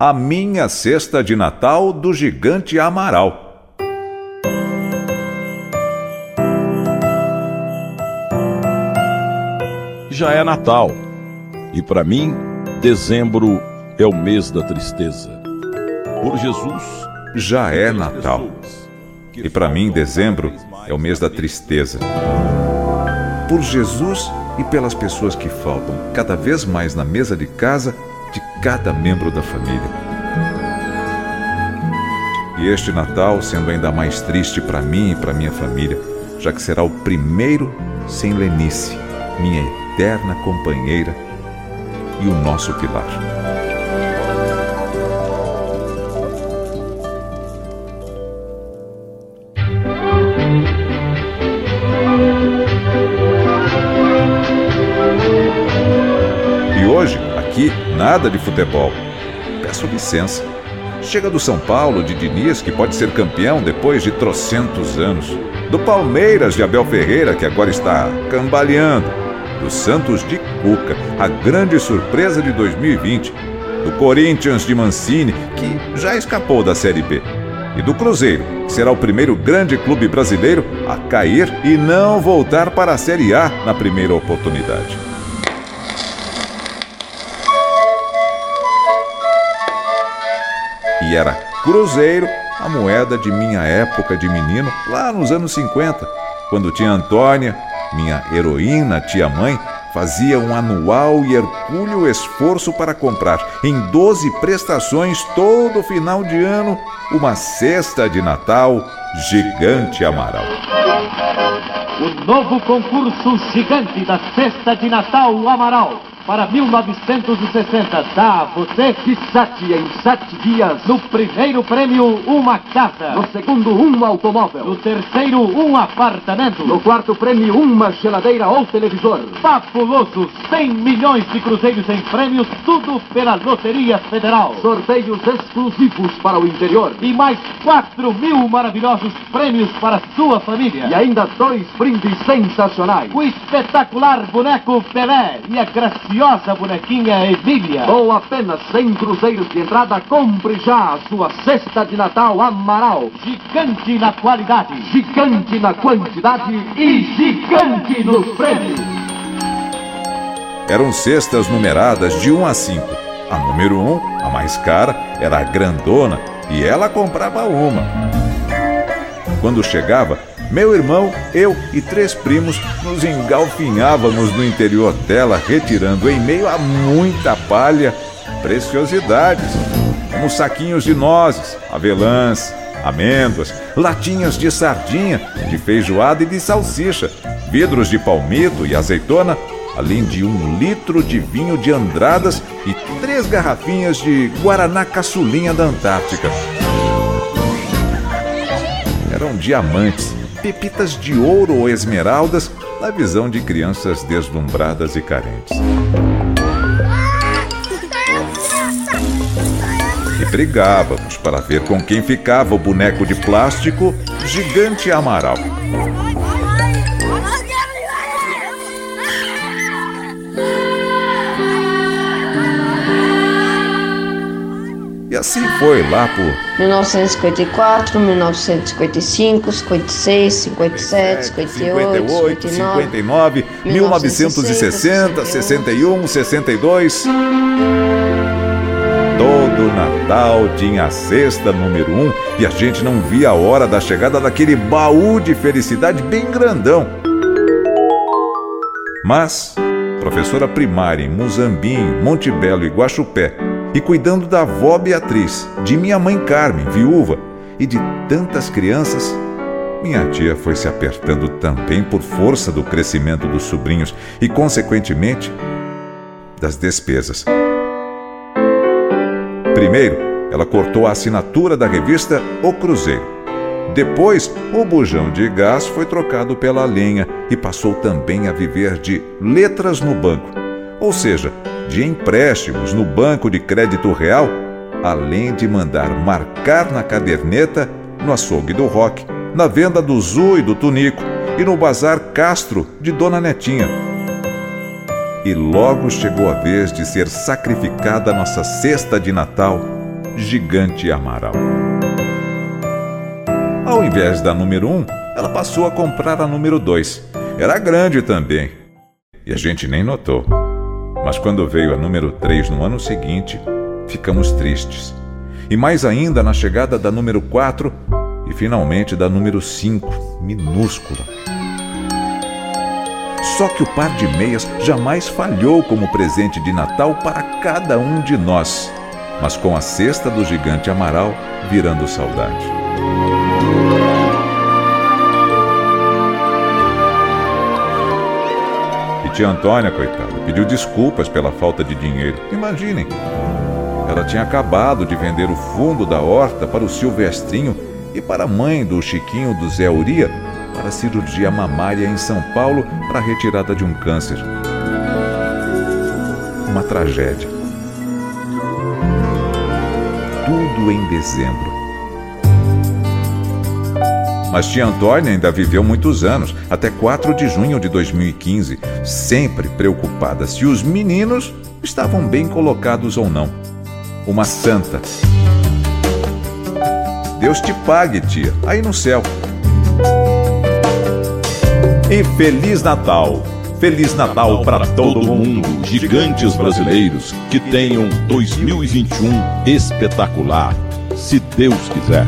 A minha cesta de Natal do gigante Amaral. Já é Natal. E para mim, dezembro é o mês da tristeza. Por Jesus, já é Natal. E para mim, dezembro é o mês da tristeza. Por Jesus e pelas pessoas que faltam cada vez mais na mesa de casa de cada membro da família. E este Natal sendo ainda mais triste para mim e para minha família, já que será o primeiro sem Lenice, minha eterna companheira e o nosso pilar. Aqui, nada de futebol. Peço licença. Chega do São Paulo, de Diniz, que pode ser campeão depois de trocentos anos. Do Palmeiras, de Abel Ferreira, que agora está cambaleando. Do Santos de Cuca, a grande surpresa de 2020. Do Corinthians de Mancini, que já escapou da Série B. E do Cruzeiro, que será o primeiro grande clube brasileiro a cair e não voltar para a Série A na primeira oportunidade. E era cruzeiro a moeda de minha época de menino, lá nos anos 50, quando tia Antônia, minha heroína tia-mãe, fazia um anual e hercúleo esforço para comprar, em 12 prestações todo final de ano, uma cesta de Natal gigante Amaral. O novo concurso gigante da cesta de Natal Amaral para 1960 dá a você Kitsat em sete dias. No primeiro prêmio, uma casa. No segundo, um automóvel. No terceiro, um apartamento. No quarto prêmio, uma geladeira ou televisor. Fabuloso! 100 milhões de cruzeiros em prêmios, tudo pela Loteria Federal. Sorteios exclusivos para o interior. E mais 4 mil maravilhosos prêmios para sua família. E ainda dois brindes sensacionais. O espetacular boneco Pelé e a graciosa graciosa bonequinha Emília. Ou apenas 100 cruzeiros de entrada, compre já a sua cesta de Natal Amaral. Gigante na qualidade, gigante na quantidade e gigante nos prêmios. Eram cestas numeradas de 1 a 5. A número 1, a mais cara, era a grandona e ela comprava uma. Quando chegava, meu irmão, eu e três primos nos engalfinhávamos no interior dela, retirando em meio a muita palha preciosidades, como saquinhos de nozes, avelãs, amêndoas, latinhas de sardinha, de feijoada e de salsicha, vidros de palmito e azeitona, além de um litro de vinho de Andradas e três garrafinhas de Guaraná Caçulinha da Antártica. Eram diamantes pepitas de ouro ou esmeraldas na visão de crianças deslumbradas e carentes. E brigávamos para ver com quem ficava o boneco de plástico gigante Amaral. Assim foi lá por 1954, 1955, 56, 57, 58, 58 59, 1960, 61, 62. Todo Natal tinha a cesta número um e a gente não via a hora da chegada daquele baú de felicidade bem grandão. Mas, professora primária em Muzambinho, Monte Belo e Guaxupé, e cuidando da avó Beatriz, de minha mãe Carmen, viúva, e de tantas crianças, minha tia foi se apertando também por força do crescimento dos sobrinhos e, consequentemente, das despesas. Primeiro, ela cortou a assinatura da revista O Cruzeiro. Depois, o bujão de gás foi trocado pela lenha e passou também a viver de letras no banco, ou seja, de empréstimos no Banco de Crédito Real, além de mandar marcar na caderneta, no açougue do Rock, na venda do Zu e do Tunico e no Bazar Castro de Dona Netinha. E logo chegou a vez de ser sacrificada nossa cesta de Natal Gigante Amaral. Ao invés da número 1, um, ela passou a comprar a número 2. Era grande também. E a gente nem notou. Mas quando veio a número 3 no ano seguinte, ficamos tristes. E mais ainda na chegada da número 4 e finalmente da número 5, minúscula. Só que o par de meias jamais falhou como presente de Natal para cada um de nós, mas com a cesta do gigante Amaral virando saudade. E tia Antônia, coitada, pediu desculpas pela falta de dinheiro. Imaginem, ela tinha acabado de vender o fundo da horta para o Silvestrinho e para a mãe do Chiquinho do Zé Uria para cirurgia mamária em São Paulo para retirada de um câncer. Uma tragédia. Tudo em dezembro. Mas tia Antônia ainda viveu muitos anos, até 4 de junho de 2015, sempre preocupada se os meninos estavam bem colocados ou não. Uma santa. Deus te pague, tia, aí no céu. E Feliz Natal! Feliz Natal para todo mundo, gigantes brasileiros, que tenham 2021 espetacular, se Deus quiser.